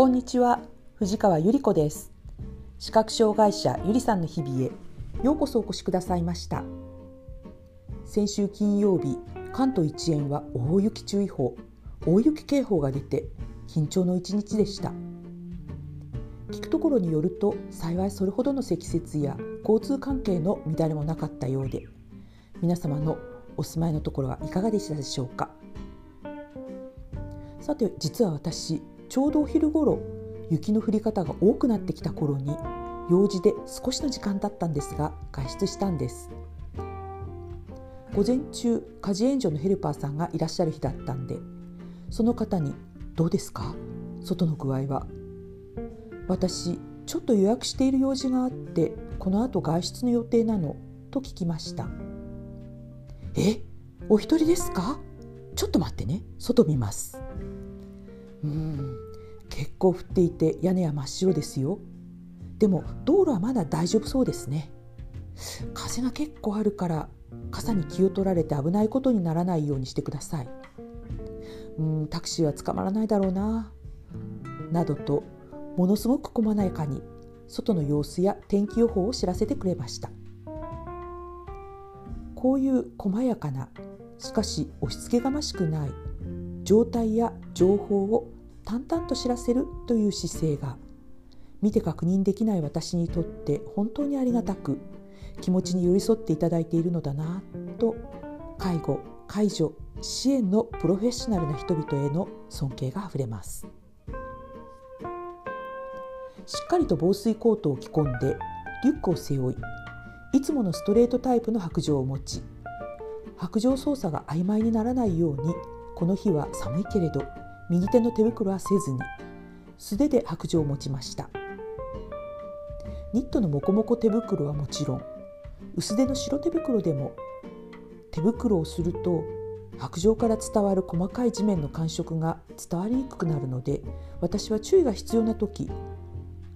こんにちは。藤川ゆり子です。視覚障害者ゆりさんの日々へようこそお越しくださいました。先週金曜日関東一円は大雪注意報大雪警報が出て緊張の一日でした。聞くところによると幸いそれほどの積雪や交通関係の乱れもなかったようで皆様のお住まいのところはいかがでしたでしょうか。さて実は私ちょうどお昼ごろ雪の降り方が多くなってきた頃に用事で少しの時間だったんですが外出したんです。午前中家事援助のヘルパーさんがいらっしゃる日だったんでその方に「どうですか？外の具合は」私ちょっと予約している用事があってこの後外出の予定なの？と聞きました。え？お一人ですか？ちょっと待ってね。外見ます。うん。結構降っていて屋根は真っ白ですよ。でも道路はまだ大丈夫そうですね。風が結構あるから傘に気を取られて危ないことにならないようにしてください。うんタクシーは捕まらないだろうな。などとものすごく細やかに外の様子や天気予報を知らせてくれました。こういう細やかなしかし押し付けがましくない状態や情報を淡々と知らせるという姿勢が見て確認できない私にとって本当にありがたく気持ちに寄り添っていただいているのだなと介護介助支援のプロフェッショナルな人々への尊敬があふれます。しっかりと防水コートを着込んでリュックを背負いいつものストレートタイプの白状を持ち白状操作が曖昧にならないようにこの日は寒いけれど右手の手袋はせずに素手で白状を持ちました。ニットのモコモコ手袋はもちろん薄手の白手袋でも手袋をすると白状から伝わる細かい地面の感触が伝わりにくくなるので私は注意が必要な時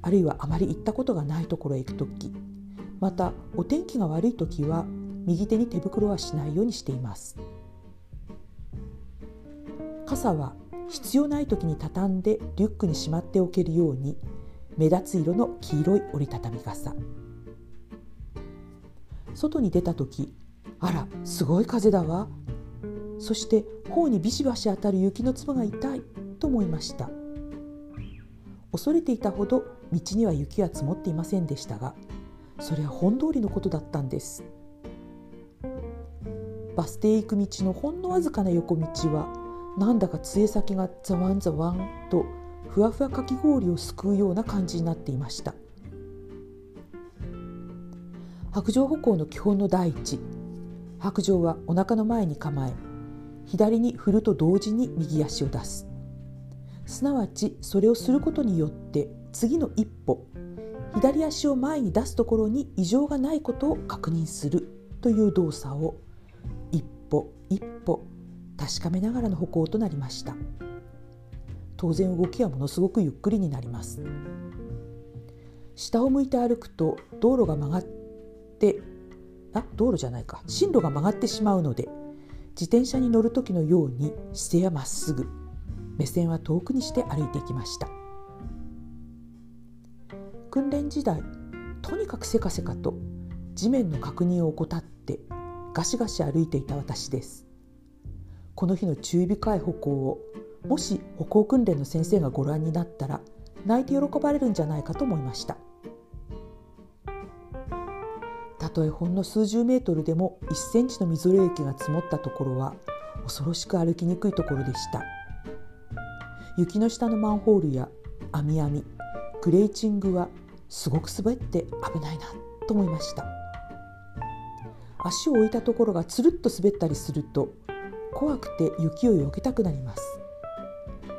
あるいはあまり行ったことがないところへ行く時またお天気が悪い時は右手に手袋はしないようにしています。傘は必要ない時に畳んでリュックにしまっておけるように目立つ色の黄色い折りたたみ傘。外に出た時あらすごい風だわ。そして頬にビシバシ当たる雪の粒が痛いと思いました。恐れていたほど道には雪は積もっていませんでしたがそれは本通りのことだったんです。バス停へ行く道のほんのわずかな横道はなんだか杖先がざわんざわんとふわふわかき氷をすくうような感じになっていました。白状歩行の基本の第一。白状はお腹の前に構え左に振ると同時に右足を出す。すなわちそれをすることによって次の一歩左足を前に出すところに異常がないことを確認するという動作を一歩一歩確かめながらの歩行となりました。当然動きはものすごくゆっくりになります。下を向いて歩くと道路が曲がってあ道路じゃないか。進路が曲がってしまうので自転車に乗る時のように姿勢はまっすぐ。目線は遠くにして歩いていきました。訓練時代とにかくせかせかと地面の確認を怠ってガシガシ歩いていた私です。この日の注意深い歩行をもし歩行訓練の先生がご覧になったら泣いて喜ばれるんじゃないかと思いました。たとえほんの数十メートルでも1センチのみぞれ雪が積もったところは恐ろしく歩きにくいところでした。雪の下のマンホールや網網グレーチングはすごく滑って危ないなと思いました。足を置いたところがつるっと滑ったりすると怖くて雪を避けたくなります。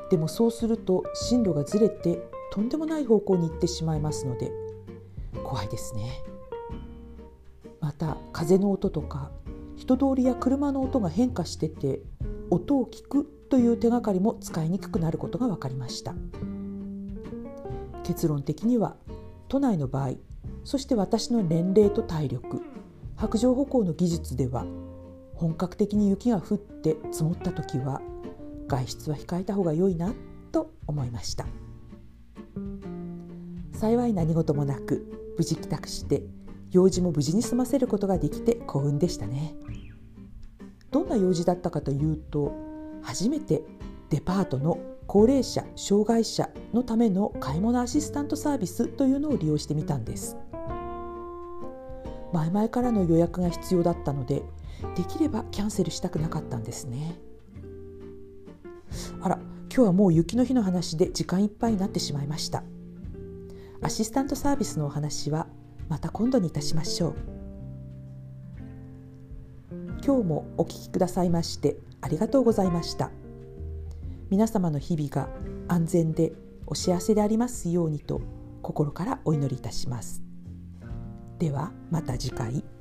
でもそうすると進路がずれてとんでもない方向に行ってしまいますので怖いですね。また風の音とか人通りや車の音が変化してて音を聞くという手がかりも使いにくくなることが分かりました。結論的には都内の場合そして私の年齢と体力白状歩行の技術では本格的に雪が降って積もった時は外出は控えた方が良いなと思いました。幸い何事もなく無事帰宅して用事も無事に済ませることができて幸運でしたね。どんな用事だったかというと初めてデパートの高齢者障害者のための買い物アシスタントサービスというのを利用してみたんです。前々からの予約が必要だったのでできればキャンセルしたくなかったんですね。あら今日はもう雪の日の話で時間いっぱいになってしまいました。アシスタントサービスのお話はまた今度にいたしましょう。今日もお聞きくださいましてありがとうございました。皆様の日々が安全でお幸せでありますようにと心からお祈りいたします。ではまた次回。